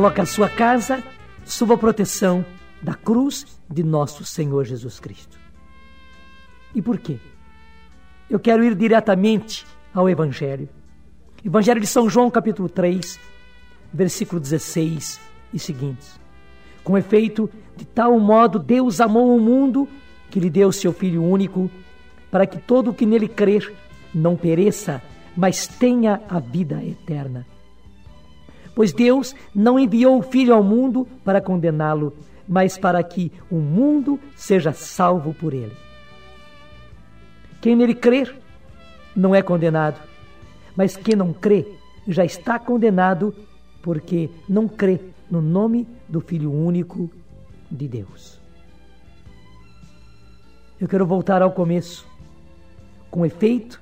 coloca a sua casa sob a proteção da cruz de nosso Senhor Jesus Cristo. E por quê? Eu quero ir diretamente ao Evangelho. Evangelho de São João, capítulo 3, versículo 16 e seguintes. Com efeito, de tal modo Deus amou o mundo que lhe deu seu Filho único, para que todo o que nele crer não pereça, mas tenha a vida eterna. Pois Deus não enviou o Filho ao mundo para condená-lo, mas para que o mundo seja salvo por ele. Quem nele crer não é condenado, mas quem não crê já está condenado porque não crê no nome do Filho único de Deus. Eu quero voltar ao começo. Com efeito,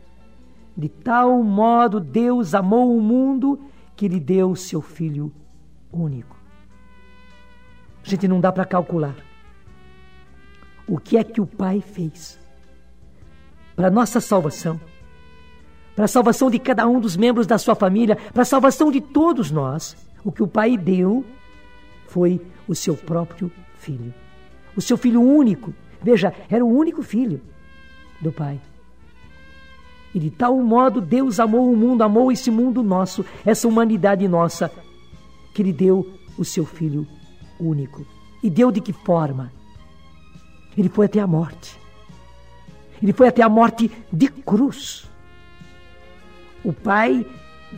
de tal modo Deus amou o mundo que lhe deu seu Filho único. Gente não dá para calcular o que é que o Pai fez para nossa salvação, para a salvação de cada um dos membros da sua família, para a salvação de todos nós. O que o Pai deu foi o seu próprio filho, o seu filho único. Veja, era o único filho do Pai. E de tal modo Deus amou o mundo, amou esse mundo nosso, essa humanidade nossa, que lhe deu o seu filho único. E deu de que forma? Ele foi até a morte. Ele foi até a morte de cruz. O pai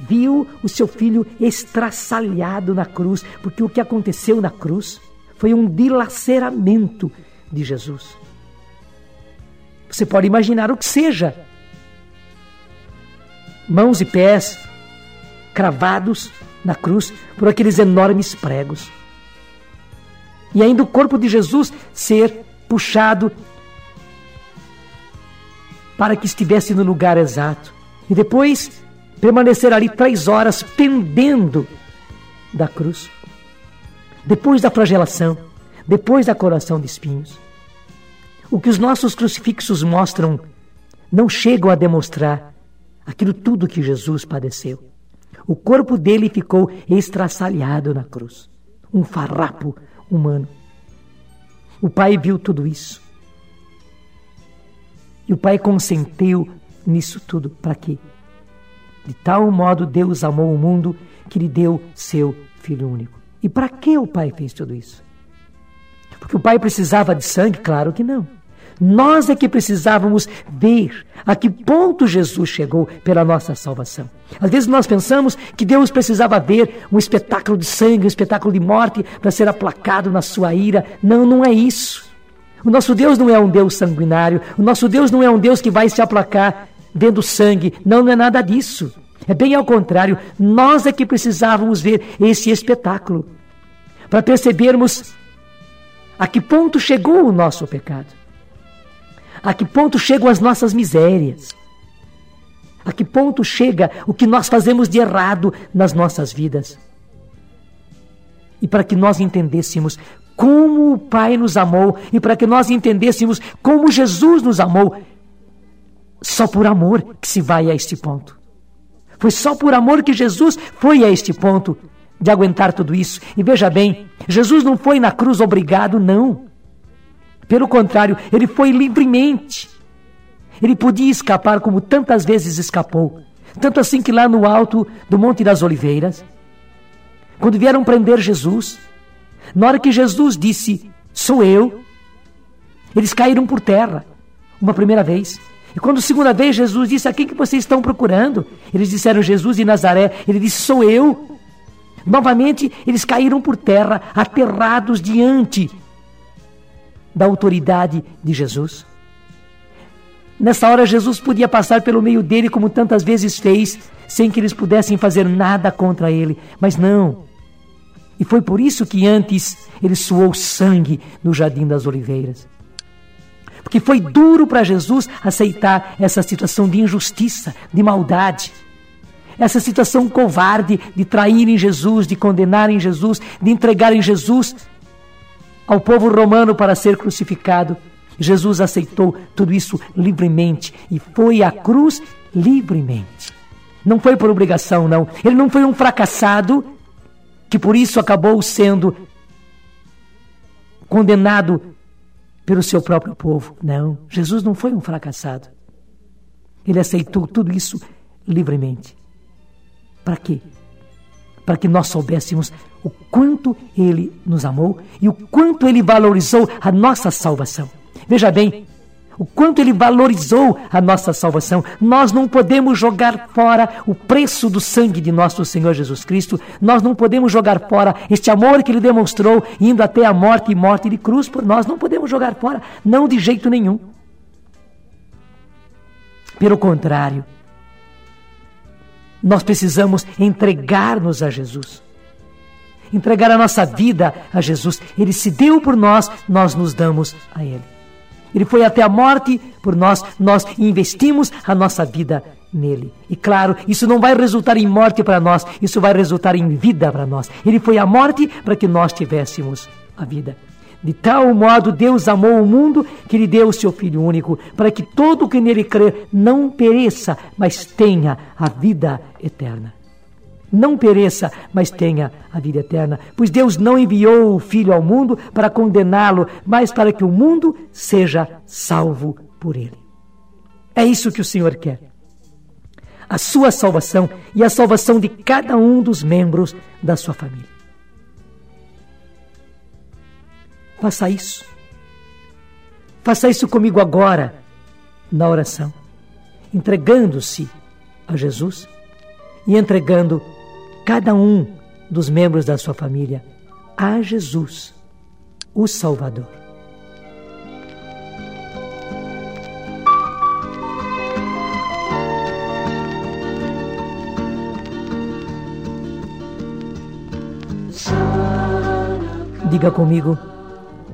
viu o seu filho estraçalhado na cruz, porque o que aconteceu na cruz foi um dilaceramento de Jesus. Você pode imaginar o que seja. Mãos e pés cravados na cruz por aqueles enormes pregos. E ainda o corpo de Jesus ser puxado para que estivesse no lugar exato. E depois permanecer ali três horas pendendo da cruz. Depois da flagelação, depois da coração de espinhos. O que os nossos crucifixos mostram não chegam a demonstrar aquilo tudo que Jesus padeceu. O corpo dele ficou estraçalhado na cruz um farrapo humano. O pai viu tudo isso e o Pai consentiu nisso tudo. Para quê? De tal modo Deus amou o mundo que lhe deu seu Filho único. E para que o Pai fez tudo isso? Porque o Pai precisava de sangue? Claro que não. Nós é que precisávamos ver a que ponto Jesus chegou pela nossa salvação. Às vezes nós pensamos que Deus precisava ver um espetáculo de sangue, um espetáculo de morte para ser aplacado na sua ira. Não, não é isso. O nosso Deus não é um Deus sanguinário. O nosso Deus não é um Deus que vai se aplacar vendo sangue. Não, não é nada disso. É bem ao contrário. Nós é que precisávamos ver esse espetáculo para percebermos a que ponto chegou o nosso pecado, a que ponto chegam as nossas misérias, a que ponto chega o que nós fazemos de errado nas nossas vidas. E para que nós entendêssemos como o Pai nos amou e para que nós entendêssemos como Jesus nos amou. Só por amor que se vai a este ponto. Foi só por amor que Jesus foi a este ponto de aguentar tudo isso. E veja bem, Jesus não foi na cruz obrigado, não. Pelo contrário, ele foi livremente. Ele podia escapar como tantas vezes escapou. Tanto assim que lá no alto do Monte das Oliveiras, quando vieram prender Jesus, na hora que Jesus disse, sou eu, eles caíram por terra, uma primeira vez. E quando segunda vez Jesus disse, a quem que vocês estão procurando? Eles disseram, Jesus de Nazaré. Ele disse, sou eu. Novamente, eles caíram por terra, aterrados diante da autoridade de Jesus. Nessa hora, Jesus podia passar pelo meio dele, como tantas vezes fez, sem que eles pudessem fazer nada contra ele. Mas não. E foi por isso que antes ele suou sangue no Jardim das Oliveiras. Porque foi duro para Jesus aceitar essa situação de injustiça, de maldade. Essa situação covarde de traírem Jesus, de condenarem Jesus, de entregarem Jesus ao povo romano para ser crucificado. Jesus aceitou tudo isso livremente e foi à cruz livremente. Não foi por obrigação, não. Ele não foi um fracassado que por isso acabou sendo condenado pelo seu próprio povo. Não, Jesus não foi um fracassado. Ele aceitou tudo isso livremente. Para quê? Para que nós soubéssemos o quanto ele nos amou e o quanto ele valorizou a nossa salvação. Veja bem, o quanto ele valorizou a nossa salvação. Nós não podemos jogar fora o preço do sangue de nosso Senhor Jesus Cristo. Nós não podemos jogar fora este amor que ele demonstrou indo até a morte e morte de cruz por nós. Não podemos jogar fora, não de jeito nenhum. Pelo contrário, nós precisamos entregar-nos a Jesus. Entregar a nossa vida a Jesus. Ele se deu por nós, nós nos damos a Ele. Ele foi até a morte por nós, nós investimos a nossa vida nele. E claro, isso não vai resultar em morte para nós, isso vai resultar em vida para nós. Ele foi à morte para que nós tivéssemos a vida. De tal modo Deus amou o mundo que lhe deu o seu Filho único, para que todo o que nele crer não pereça, mas tenha a vida eterna não pereça, mas tenha a vida eterna. Pois Deus não enviou o Filho ao mundo para condená-lo, mas para que o mundo seja salvo por ele. É isso que o Senhor quer. A sua salvação e a salvação de cada um dos membros da sua família. Faça isso. Faça isso comigo agora, na oração, entregando-se a Jesus e entregando cada um dos membros da sua família a Jesus, o Salvador. Diga comigo,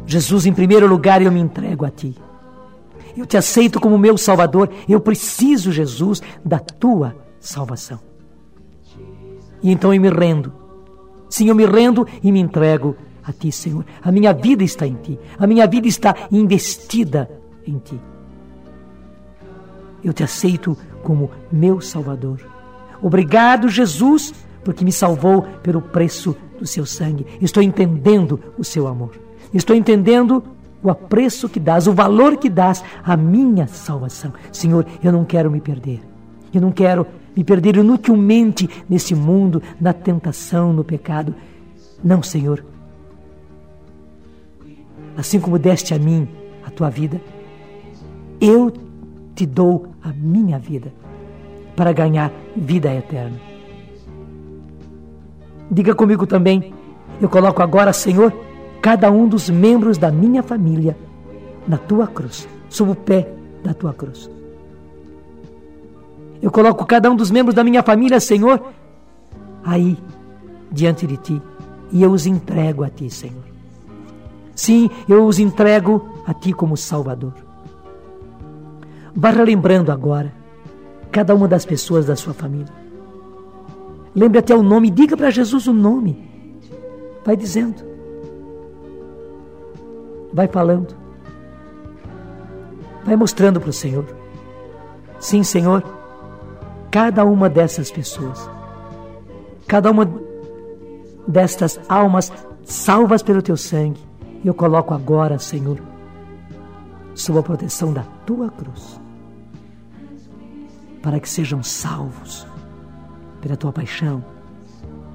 Jesus, em primeiro lugar eu me entrego a Ti. Eu te aceito como meu Salvador. Eu preciso, Jesus, da Tua salvação. E então eu me rendo. Sim, eu me rendo e me entrego a Ti, Senhor. A minha vida está em Ti. A minha vida está investida em Ti. Eu te aceito como meu Salvador. Obrigado, Jesus, porque me salvou pelo preço do seu sangue. Estou entendendo o seu amor. Estou entendendo o apreço que dás, o valor que dás à minha salvação. Senhor, eu não quero me perder. Eu não quero me perder inutilmente nesse mundo, na tentação, no pecado. Não, Senhor. Assim como deste a mim a tua vida, eu te dou a minha vida para ganhar vida eterna. Diga comigo também, eu coloco agora, Senhor, cada um dos membros da minha família na tua cruz, sob o pé da tua cruz. Eu coloco cada um dos membros da minha família, Senhor, aí, diante de ti, e eu os entrego a ti, Senhor. Sim, eu os entrego a ti como Salvador. Vá relembrando agora cada uma das pessoas da sua família. Lembre até o nome, diga para Jesus o nome. Vai dizendo. Vai falando. Vai mostrando para o Senhor. Sim, Senhor cada uma dessas pessoas, cada uma destas almas salvas pelo teu sangue, eu coloco agora, Senhor, sob a proteção da tua cruz, para que sejam salvos pela tua paixão,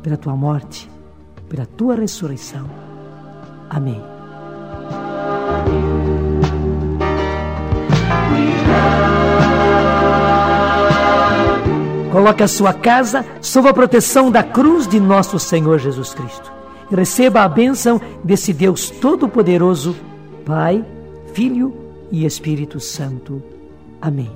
pela tua morte, pela tua ressurreição. Amém. Coloque a sua casa sob a proteção da cruz de nosso Senhor Jesus Cristo. E receba a bênção desse Deus Todo-Poderoso, Pai, Filho e Espírito Santo. Amém.